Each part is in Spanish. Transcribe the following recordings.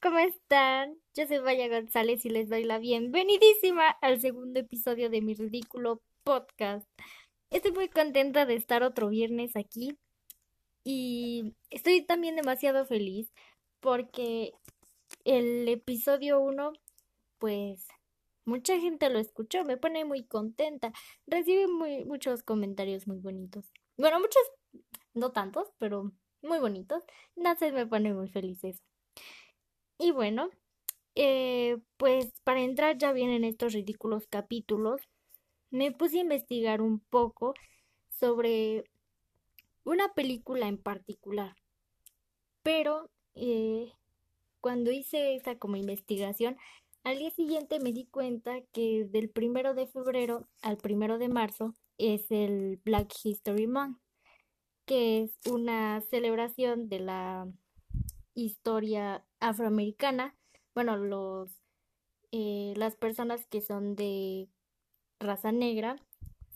¿cómo están? Yo soy Vaya González y les doy la bienvenidísima al segundo episodio de mi ridículo podcast. Estoy muy contenta de estar otro viernes aquí y estoy también demasiado feliz porque el episodio 1, pues mucha gente lo escuchó, me pone muy contenta, recibí muy, muchos comentarios muy bonitos. Bueno, muchos, no tantos, pero muy bonitos. Entonces me pone muy feliz eso. Y bueno, eh, pues para entrar ya bien en estos ridículos capítulos, me puse a investigar un poco sobre una película en particular. Pero eh, cuando hice esa como investigación, al día siguiente me di cuenta que del primero de febrero al primero de marzo es el Black History Month, que es una celebración de la historia afroamericana, bueno, los, eh, las personas que son de raza negra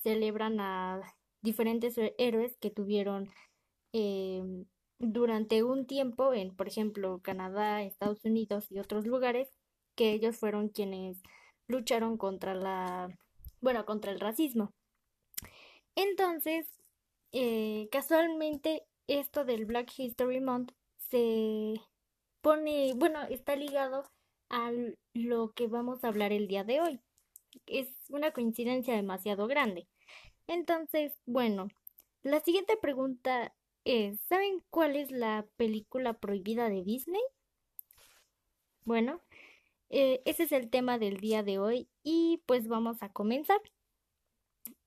celebran a diferentes héroes que tuvieron em, durante un tiempo en, por ejemplo, Canadá, Estados Unidos y otros lugares, que ellos fueron quienes lucharon contra la, bueno, contra el racismo. Entonces, eh, casualmente, esto del Black History Month se pone, bueno, está ligado a lo que vamos a hablar el día de hoy. Es una coincidencia demasiado grande. Entonces, bueno, la siguiente pregunta es, ¿saben cuál es la película prohibida de Disney? Bueno, eh, ese es el tema del día de hoy y pues vamos a comenzar.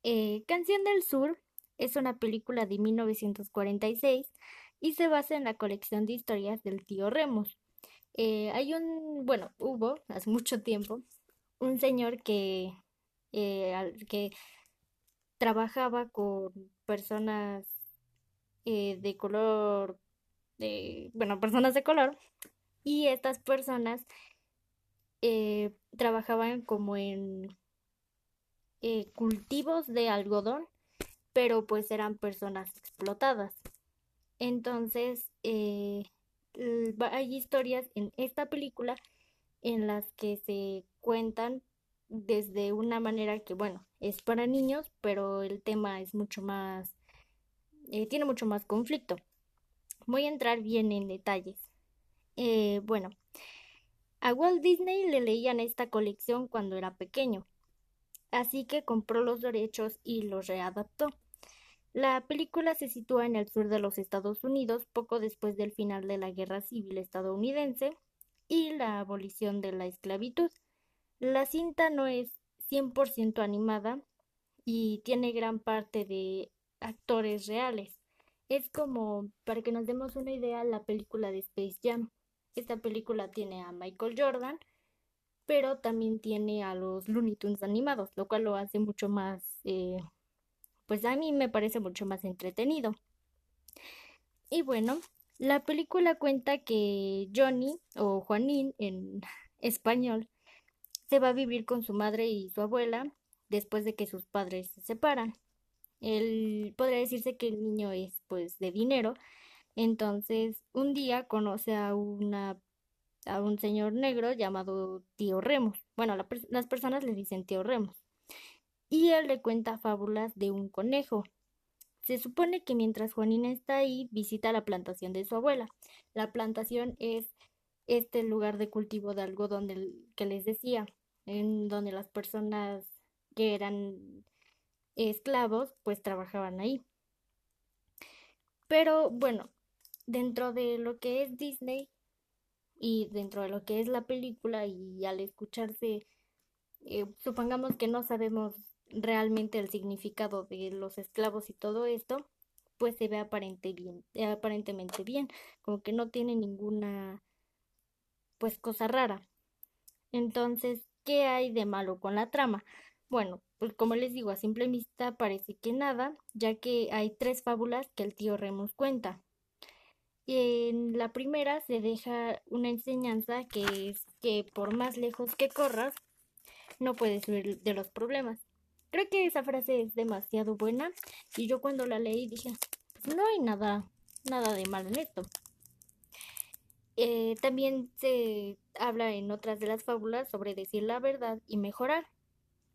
Eh, Canción del Sur es una película de 1946 y se basa en la colección de historias del tío Remus. Eh, hay un, bueno, hubo hace mucho tiempo un señor que, eh, que trabajaba con personas eh, de color, de, bueno, personas de color, y estas personas trabajaban como en cultivos de algodón, pero pues eran personas explotadas. Entonces, eh, hay historias en esta película en las que se cuentan desde una manera que, bueno, es para niños, pero el tema es mucho más, eh, tiene mucho más conflicto. Voy a entrar bien en detalles. Eh, bueno, a Walt Disney le leían esta colección cuando era pequeño, así que compró los derechos y los readaptó. La película se sitúa en el sur de los Estados Unidos poco después del final de la Guerra Civil estadounidense y la abolición de la esclavitud. La cinta no es 100% animada y tiene gran parte de actores reales. Es como, para que nos demos una idea, la película de Space Jam. Esta película tiene a Michael Jordan, pero también tiene a los Looney Tunes animados, lo cual lo hace mucho más eh, pues a mí me parece mucho más entretenido. Y bueno, la película cuenta que Johnny o Juanín en español se va a vivir con su madre y su abuela después de que sus padres se separan. Él podría decirse que el niño es pues de dinero, entonces un día conoce a una a un señor negro llamado Tío Remus. Bueno, las personas le dicen Tío Remus y él le cuenta fábulas de un conejo. Se supone que mientras Juanina está ahí, visita la plantación de su abuela. La plantación es este lugar de cultivo de algodón del que les decía, en donde las personas que eran esclavos, pues trabajaban ahí. Pero bueno, dentro de lo que es Disney y dentro de lo que es la película y al escucharse, eh, supongamos que no sabemos realmente el significado de los esclavos y todo esto, pues se ve aparente bien, eh, aparentemente bien, como que no tiene ninguna pues cosa rara. Entonces, ¿qué hay de malo con la trama? Bueno, pues como les digo, a simple vista parece que nada, ya que hay tres fábulas que el tío Remus cuenta. En la primera se deja una enseñanza que es que por más lejos que corras, no puedes huir de los problemas. Creo que esa frase es demasiado buena y yo cuando la leí dije, pues no hay nada, nada de mal en esto. Eh, también se habla en otras de las fábulas sobre decir la verdad y mejorar.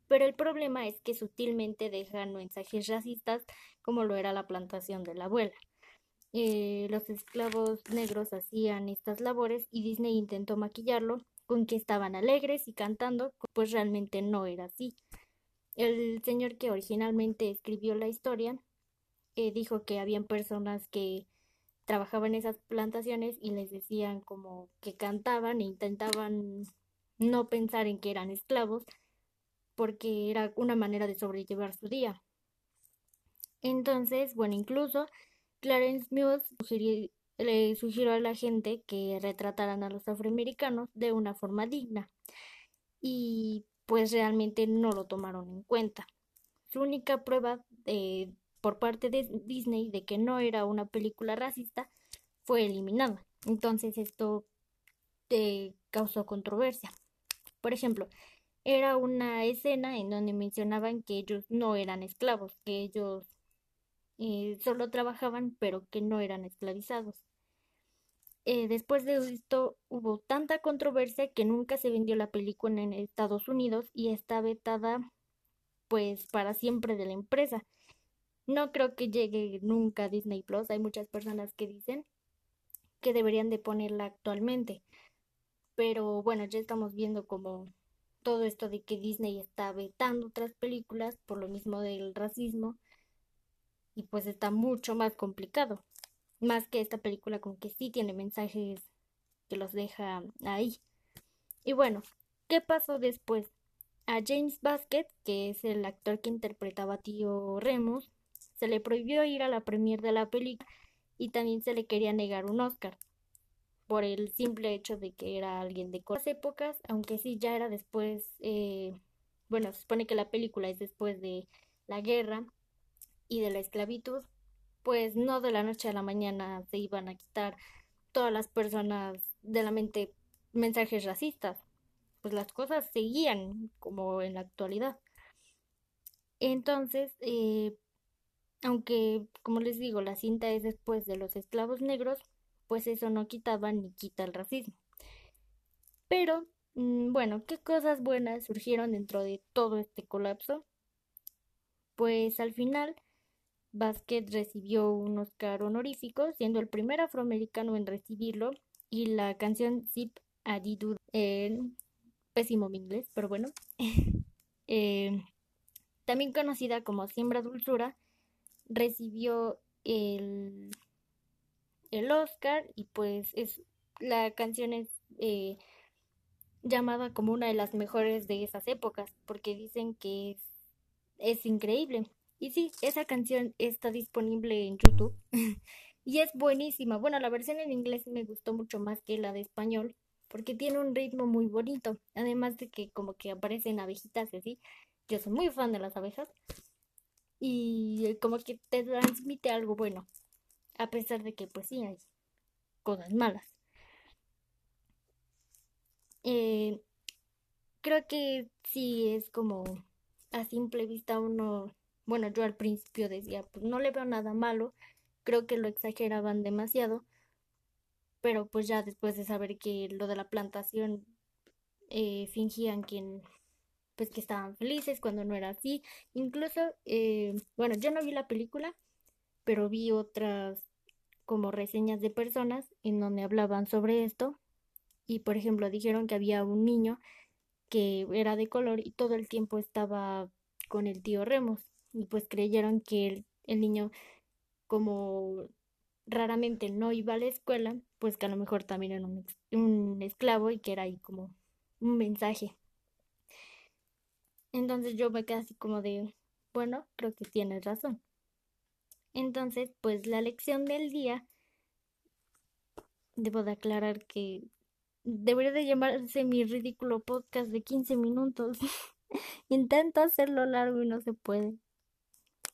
Pero el problema es que sutilmente dejan mensajes racistas como lo era la plantación de la abuela. Eh, los esclavos negros hacían estas labores y Disney intentó maquillarlo con que estaban alegres y cantando, pues realmente no era así. El señor que originalmente escribió la historia eh, dijo que habían personas que trabajaban en esas plantaciones y les decían como que cantaban e intentaban no pensar en que eran esclavos porque era una manera de sobrellevar su día. Entonces, bueno, incluso Clarence Mills le sugirió a la gente que retrataran a los afroamericanos de una forma digna y pues realmente no lo tomaron en cuenta. Su única prueba de, por parte de Disney de que no era una película racista fue eliminada. Entonces esto eh, causó controversia. Por ejemplo, era una escena en donde mencionaban que ellos no eran esclavos, que ellos eh, solo trabajaban pero que no eran esclavizados. Eh, después de esto hubo tanta controversia que nunca se vendió la película en Estados Unidos y está vetada pues para siempre de la empresa. No creo que llegue nunca a Disney Plus. Hay muchas personas que dicen que deberían de ponerla actualmente. Pero bueno, ya estamos viendo como todo esto de que Disney está vetando otras películas por lo mismo del racismo y pues está mucho más complicado. Más que esta película como que sí tiene mensajes que los deja ahí. Y bueno, ¿qué pasó después? A James Basket, que es el actor que interpretaba a tío Remus, se le prohibió ir a la premier de la película y también se le quería negar un Oscar por el simple hecho de que era alguien de las épocas, aunque sí ya era después, eh, bueno, se supone que la película es después de la guerra y de la esclavitud, pues no de la noche a la mañana se iban a quitar todas las personas de la mente mensajes racistas. Pues las cosas seguían como en la actualidad. Entonces, eh, aunque, como les digo, la cinta es después de los esclavos negros, pues eso no quitaba ni quita el racismo. Pero, mm, bueno, ¿qué cosas buenas surgieron dentro de todo este colapso? Pues al final Basket recibió un Oscar honorífico, siendo el primer afroamericano en recibirlo, y la canción Zip Adidu en pésimo inglés, pero bueno, eh, también conocida como Siembra Dulzura, recibió el, el Oscar y pues es la canción es eh, llamada como una de las mejores de esas épocas porque dicen que es, es increíble. Y sí, esa canción está disponible en YouTube y es buenísima. Bueno, la versión en inglés me gustó mucho más que la de español porque tiene un ritmo muy bonito. Además de que como que aparecen abejitas y así. Yo soy muy fan de las abejas. Y como que te transmite algo bueno. A pesar de que pues sí hay cosas malas. Eh, creo que sí es como a simple vista uno bueno, yo al principio decía, pues no le veo nada malo, creo que lo exageraban demasiado, pero pues ya después de saber que lo de la plantación eh, fingían que pues que estaban felices cuando no era así, incluso, eh, bueno, yo no vi la película, pero vi otras como reseñas de personas en donde hablaban sobre esto. Y por ejemplo dijeron que había un niño que era de color y todo el tiempo estaba con el tío Remos y pues creyeron que el, niño como raramente no iba a la escuela, pues que a lo mejor también era un, un esclavo y que era ahí como un mensaje. Entonces yo me quedé así como de, bueno, creo que tienes razón. Entonces, pues la lección del día, debo de aclarar que debería de llamarse mi ridículo podcast de 15 minutos. Intento hacerlo largo y no se puede.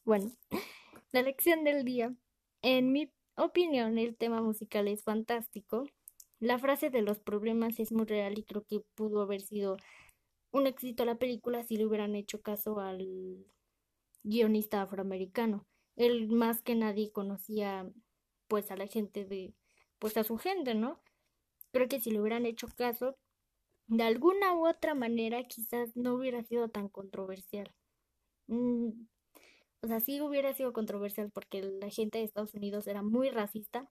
Bueno, la lección del día. En mi opinión, el tema musical es fantástico. La frase de los problemas es muy real y creo que pudo haber sido un éxito la película si le hubieran hecho caso al guionista afroamericano. Él más que nadie conocía pues a la gente de pues a su gente, ¿no? creo que si le hubieran hecho caso, de alguna u otra manera quizás no hubiera sido tan controversial. O sea, sí hubiera sido controversial porque la gente de Estados Unidos era muy racista.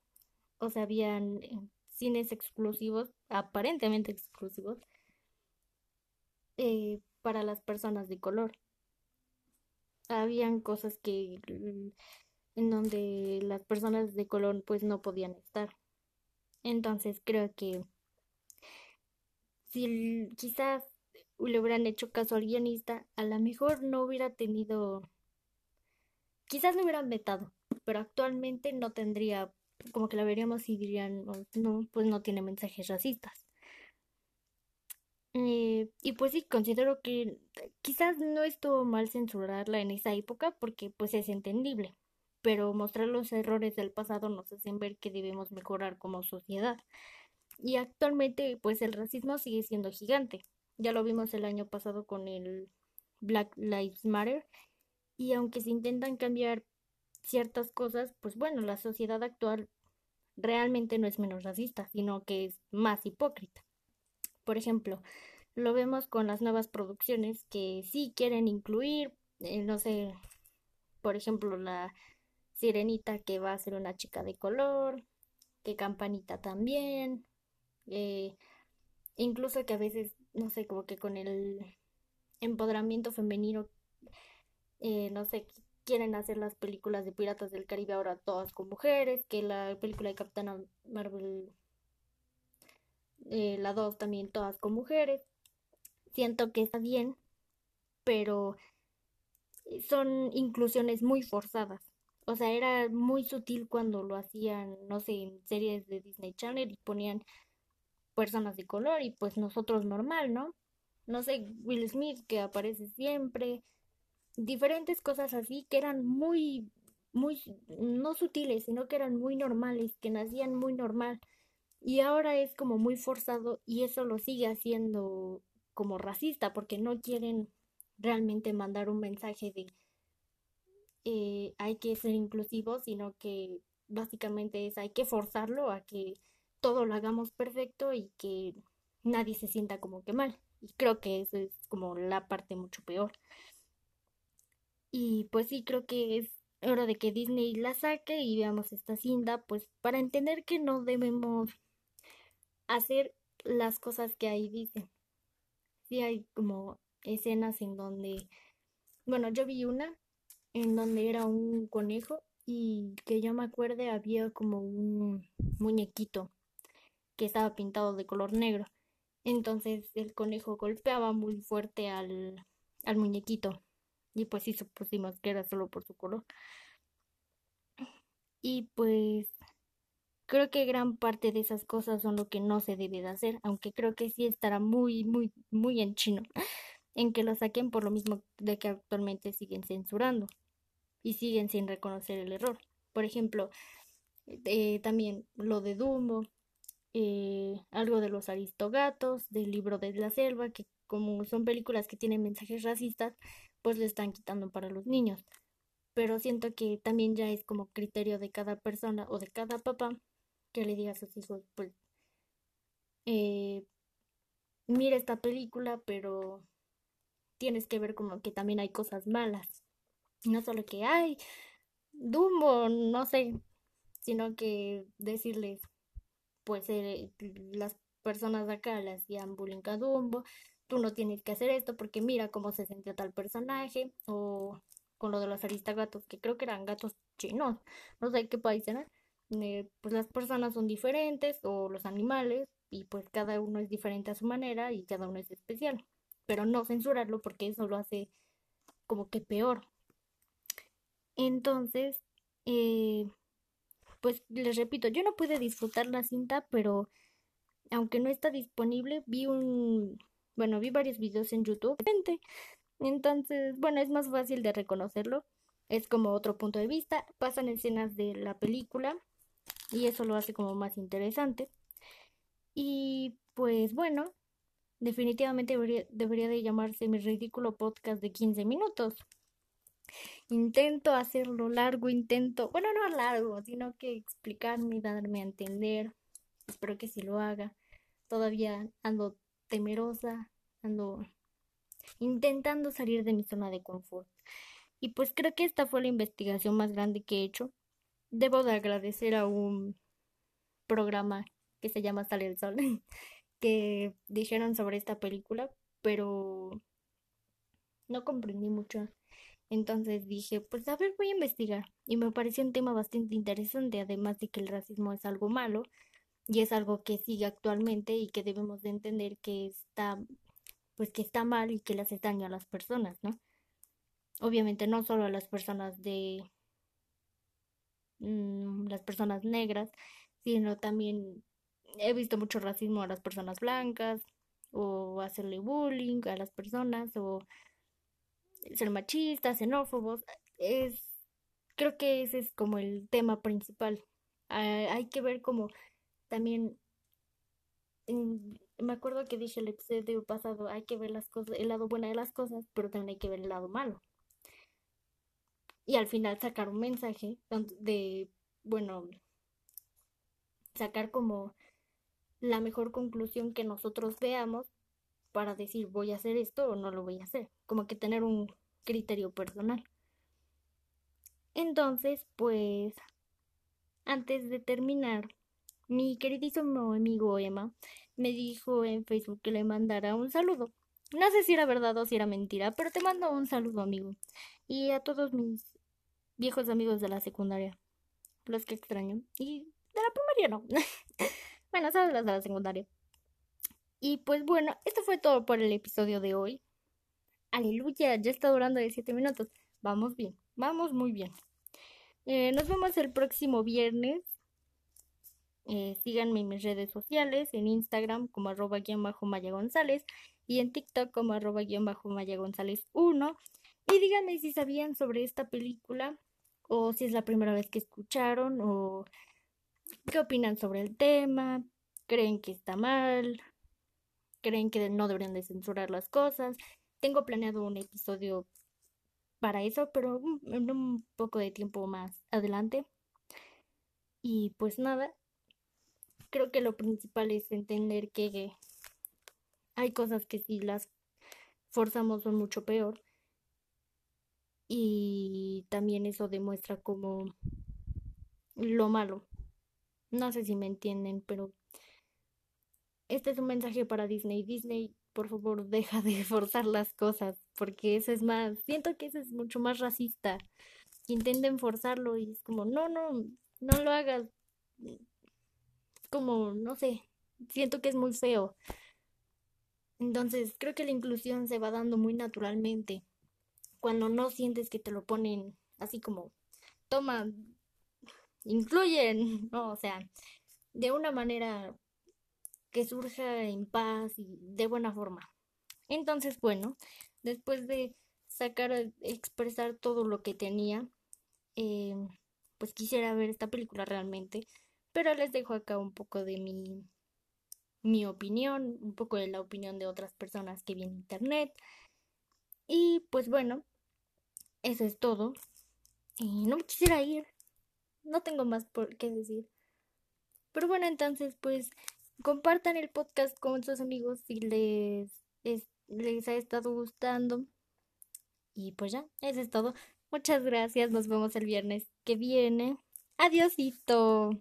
O sea, habían eh, cines exclusivos, aparentemente exclusivos, eh, para las personas de color. Habían cosas que mm, en donde las personas de color pues no podían estar. Entonces creo que si quizás le hubieran hecho caso al guionista, a lo mejor no hubiera tenido, quizás lo hubieran vetado, pero actualmente no tendría, como que la veríamos y dirían, no, pues no tiene mensajes racistas. Eh, y pues sí, considero que quizás no estuvo mal censurarla en esa época porque pues es entendible, pero mostrar los errores del pasado nos hacen ver que debemos mejorar como sociedad. Y actualmente pues el racismo sigue siendo gigante. Ya lo vimos el año pasado con el Black Lives Matter. Y aunque se intentan cambiar ciertas cosas, pues bueno, la sociedad actual realmente no es menos racista, sino que es más hipócrita. Por ejemplo, lo vemos con las nuevas producciones que sí quieren incluir, eh, no sé, por ejemplo, la sirenita que va a ser una chica de color, que campanita también, eh, incluso que a veces, no sé, como que con el empoderamiento femenino, eh, no sé, quieren hacer las películas de Piratas del Caribe ahora todas con mujeres, que la película de Capitana Marvel, eh, la 2 también todas con mujeres. Siento que está bien, pero son inclusiones muy forzadas. O sea, era muy sutil cuando lo hacían, no sé, en series de Disney Channel y ponían personas de color y pues nosotros normal, ¿no? No sé, Will Smith que aparece siempre, diferentes cosas así que eran muy, muy, no sutiles, sino que eran muy normales, que nacían muy normal. Y ahora es como muy forzado y eso lo sigue haciendo como racista porque no quieren realmente mandar un mensaje de eh, hay que ser inclusivos, sino que básicamente es hay que forzarlo a que todo lo hagamos perfecto y que nadie se sienta como que mal. Y creo que eso es como la parte mucho peor. Y pues sí, creo que es hora de que Disney la saque y veamos esta cinta, pues para entender que no debemos hacer las cosas que ahí dicen. Sí hay como escenas en donde, bueno, yo vi una en donde era un conejo y que yo me acuerde había como un muñequito que estaba pintado de color negro. Entonces el conejo golpeaba muy fuerte al, al muñequito. Y pues sí supusimos que era solo por su color. Y pues creo que gran parte de esas cosas son lo que no se debe de hacer, aunque creo que sí estará muy, muy, muy en chino, en que lo saquen por lo mismo de que actualmente siguen censurando y siguen sin reconocer el error. Por ejemplo, eh, también lo de Dumbo, eh, algo de los aristogatos, del libro de la selva, que como son películas que tienen mensajes racistas, pues le están quitando para los niños. Pero siento que también ya es como criterio de cada persona o de cada papá que le diga a sus hijos, pues, eh, mira esta película, pero tienes que ver como que también hay cosas malas. No solo que hay Dumbo, no sé, sino que decirles, pues eh, las personas de acá le hacían bullying a Dumbo, tú no que hacer esto porque mira cómo se sintió tal personaje, o con lo de los aristagatos, que creo que eran gatos chinos, no sé qué país era, eh, pues las personas son diferentes, o los animales, y pues cada uno es diferente a su manera y cada uno es especial, pero no censurarlo porque eso lo hace como que peor. Entonces, eh, pues les repito, yo no pude disfrutar la cinta, pero aunque no está disponible, vi un, bueno, vi varios videos en YouTube. Entonces, bueno, es más fácil de reconocerlo. Es como otro punto de vista. Pasan escenas de la película y eso lo hace como más interesante. Y pues bueno, definitivamente debería, debería de llamarse mi ridículo podcast de 15 minutos. Intento hacerlo largo, intento, bueno, no largo, sino que explicarme y darme a entender. Espero que sí lo haga. todavía ando temerosa, ando intentando salir de mi zona de confort. Y pues creo que esta fue la investigación más grande que he hecho. Debo de agradecer a un programa que se llama Sale el Sol, que dijeron sobre esta película, pero no comprendí mucho. Entonces dije, pues a ver, voy a investigar. Y me pareció un tema bastante interesante, además de que el racismo es algo malo y es algo que sigue actualmente y que debemos de entender que está, pues que está mal y que le hace daño a las personas, ¿no? Obviamente no solo a las personas de mm, las personas negras, sino también he visto mucho racismo a las personas blancas o hacerle bullying a las personas o ser machistas, xenófobos. Es creo que ese es como el tema principal. hay que ver como también me acuerdo que dije el episodio pasado, hay que ver las cosas, el lado bueno de las cosas, pero también hay que ver el lado malo. Y al final sacar un mensaje de, bueno, sacar como la mejor conclusión que nosotros veamos para decir voy a hacer esto o no lo voy a hacer. Como que tener un criterio personal. Entonces, pues, antes de terminar, mi queridísimo amigo Emma me dijo en Facebook que le mandara un saludo. No sé si era verdad o si era mentira, pero te mando un saludo, amigo. Y a todos mis viejos amigos de la secundaria, los que extraño. Y de la primaria no. bueno, sabes las de la secundaria. Y pues bueno, esto fue todo por el episodio de hoy. Aleluya, ya está durando de 7 minutos. Vamos bien, vamos muy bien. Eh, nos vemos el próximo viernes eh, síganme en mis redes sociales, en Instagram como arroba guion bajo Maya González y en TikTok como arroba guion bajo Maya González 1. Y díganme si sabían sobre esta película o si es la primera vez que escucharon o qué opinan sobre el tema, creen que está mal, creen que no deberían de censurar las cosas. Tengo planeado un episodio para eso, pero en un poco de tiempo más adelante. Y pues nada, creo que lo principal es entender que hay cosas que si las forzamos son mucho peor. Y también eso demuestra como lo malo. No sé si me entienden, pero este es un mensaje para Disney. Disney, por favor, deja de forzar las cosas, porque eso es más, siento que eso es mucho más racista. Intenten forzarlo y es como, no, no, no lo hagas como, no sé, siento que es muy feo. Entonces, creo que la inclusión se va dando muy naturalmente. Cuando no sientes que te lo ponen así como, toma, incluyen, no, o sea, de una manera que surja en paz y de buena forma. Entonces, bueno, después de sacar, expresar todo lo que tenía, eh, pues quisiera ver esta película realmente pero les dejo acá un poco de mi, mi opinión, un poco de la opinión de otras personas que vi en internet. Y pues bueno, eso es todo. Y no me quisiera ir. No tengo más por qué decir. Pero bueno, entonces pues compartan el podcast con sus amigos si les, les ha estado gustando. Y pues ya, eso es todo. Muchas gracias. Nos vemos el viernes que viene. Adiosito.